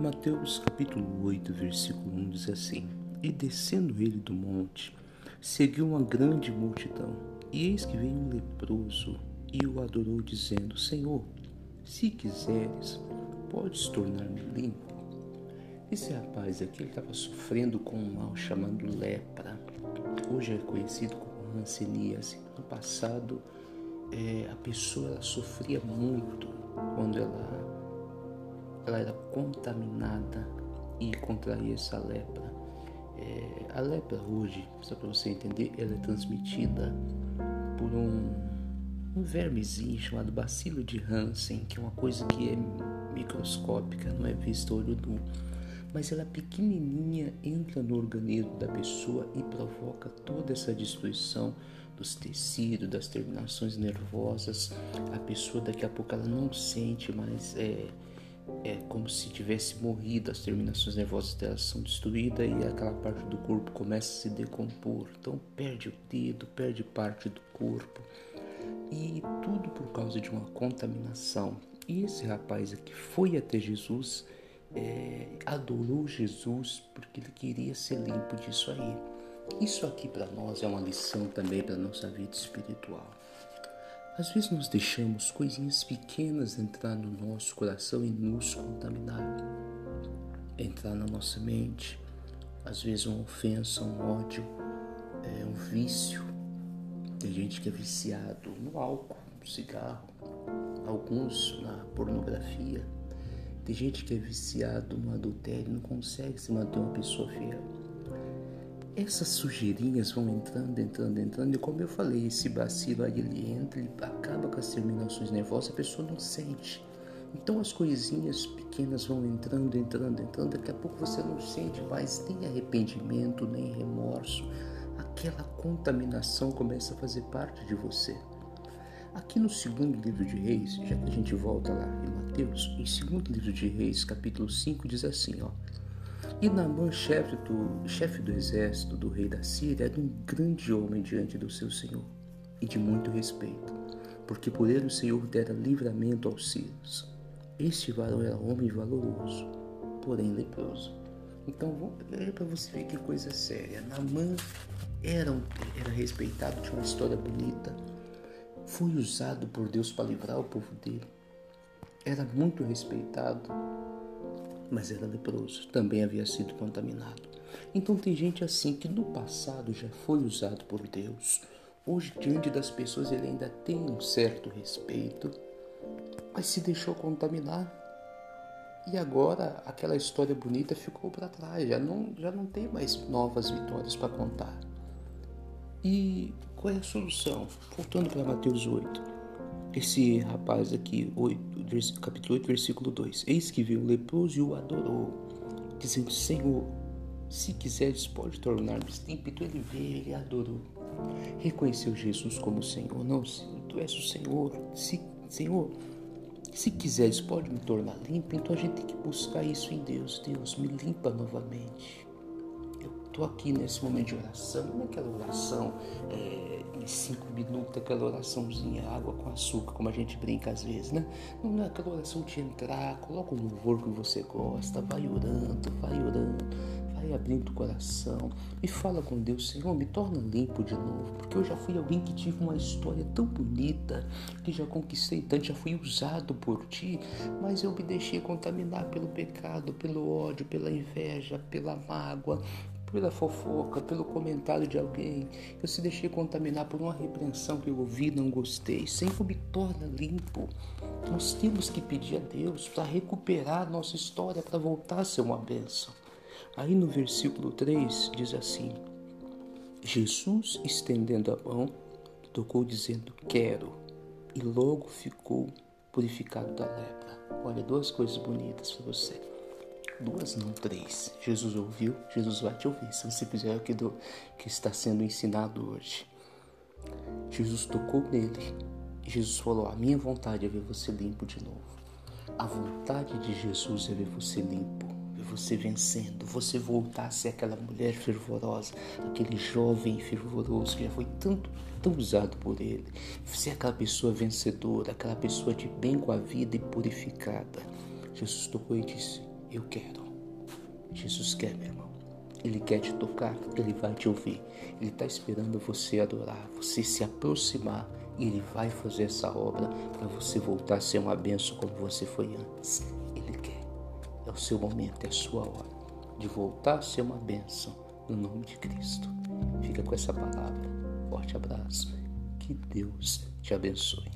Mateus capítulo 8, versículo 1 diz assim: E descendo ele do monte, seguiu uma grande multidão, e eis que veio um leproso e o adorou, dizendo: Senhor, se quiseres, podes tornar-me limpo. Esse rapaz aqui estava sofrendo com um mal chamado lepra. Hoje é conhecido como hanseníase. No passado, é, a pessoa sofria muito quando ela, ela era contaminada e contraía essa lepra. É, a lepra hoje, só para você entender, ela é transmitida por um, um vermezinho chamado bacilo de Hansen, que é uma coisa que é microscópica, não é vista olho nu mas ela pequenininha entra no organismo da pessoa e provoca toda essa destruição dos tecidos, das terminações nervosas. A pessoa daqui a pouco ela não sente mais é, é como se tivesse morrido, as terminações nervosas dela são destruídas e aquela parte do corpo começa a se decompor. Então perde o dedo, perde parte do corpo e tudo por causa de uma contaminação. E esse rapaz aqui foi até Jesus é, adorou Jesus porque ele queria ser limpo disso aí. Isso aqui para nós é uma lição também para nossa vida espiritual. Às vezes nós deixamos coisinhas pequenas entrar no nosso coração e nos contaminar, entrar na nossa mente. Às vezes uma ofensa, um ódio, é um vício. Tem gente que é viciado no álcool, no cigarro, alguns na pornografia, tem gente que é viciado no adultério não consegue se manter uma pessoa fiel. Essas sujeirinhas vão entrando, entrando, entrando, e como eu falei, esse bacilo aí ele entra, ele acaba com as terminações nervosas, a pessoa não sente. Então as coisinhas pequenas vão entrando, entrando, entrando, daqui a pouco você não sente mais nem arrependimento, nem remorso. Aquela contaminação começa a fazer parte de você. Aqui no segundo livro de Reis, já que a gente volta lá em Mateus, em segundo livro de Reis, capítulo 5, diz assim, ó. E Naamã, chefe do, chefe do exército do rei da Síria, era um grande homem diante do seu senhor e de muito respeito, porque por ele o Senhor dera livramento aos sírios. Este varão era homem valoroso, porém leproso. Então, é para você ver que coisa séria. Naamã era, um, era respeitado, tinha uma história bonita, foi usado por Deus para livrar o povo dele. Era muito respeitado, mas era leproso, também havia sido contaminado. Então tem gente assim que no passado já foi usado por Deus. Hoje, diante das pessoas, ele ainda tem um certo respeito, mas se deixou contaminar. E agora aquela história bonita ficou para trás, já não, já não tem mais novas vitórias para contar. E qual é a solução? Voltando para Mateus 8. Esse rapaz aqui, 8, capítulo 8, versículo 2. Eis que viu o leproso e o adorou, dizendo: Senhor, se quiseres, pode tornar-me limpo. Então ele veio, ele adorou. Reconheceu Jesus como Senhor. Não, tu és o Senhor. Se, Senhor, se quiseres, pode me tornar limpo. Então a gente tem que buscar isso em Deus. Deus, me limpa novamente estou aqui nesse momento de oração, não é aquela oração é, em cinco minutos, aquela oraçãozinha, água com açúcar, como a gente brinca às vezes, né? Não é aquela oração de entrar, coloca um louvor que você gosta, vai orando, vai orando, vai abrindo o coração e fala com Deus, Senhor, me torna limpo de novo, porque eu já fui alguém que tive uma história tão bonita, que já conquistei tanto, já fui usado por ti, mas eu me deixei contaminar pelo pecado, pelo ódio, pela inveja, pela mágoa, pela fofoca, pelo comentário de alguém. Eu se deixei contaminar por uma repreensão que eu ouvi, não gostei. Senhor, me torna limpo. Nós temos que pedir a Deus para recuperar nossa história, para voltar a ser uma bênção. Aí no versículo 3 diz assim: Jesus, estendendo a mão, tocou, dizendo: Quero, e logo ficou purificado da lepra. Olha, duas coisas bonitas para você. Duas, não, três. Jesus ouviu, Jesus vai te ouvir. Se você fizer o que, está sendo ensinado hoje. Jesus tocou nele. Jesus falou: A minha vontade é ver você limpo de novo. A vontade de Jesus é ver você limpo, ver você vencendo, você voltar a ser aquela mulher fervorosa, aquele jovem fervoroso que já foi tanto, tão usado por ele. Ser aquela pessoa vencedora, aquela pessoa de bem com a vida e purificada. Jesus tocou e disse: Eu quero. Jesus quer, meu irmão. Ele quer te tocar, ele vai te ouvir. Ele está esperando você adorar, você se aproximar e ele vai fazer essa obra para você voltar a ser uma benção como você foi antes. Ele quer. É o seu momento, é a sua hora de voltar a ser uma benção no nome de Cristo. Fica com essa palavra. Forte abraço. Que Deus te abençoe.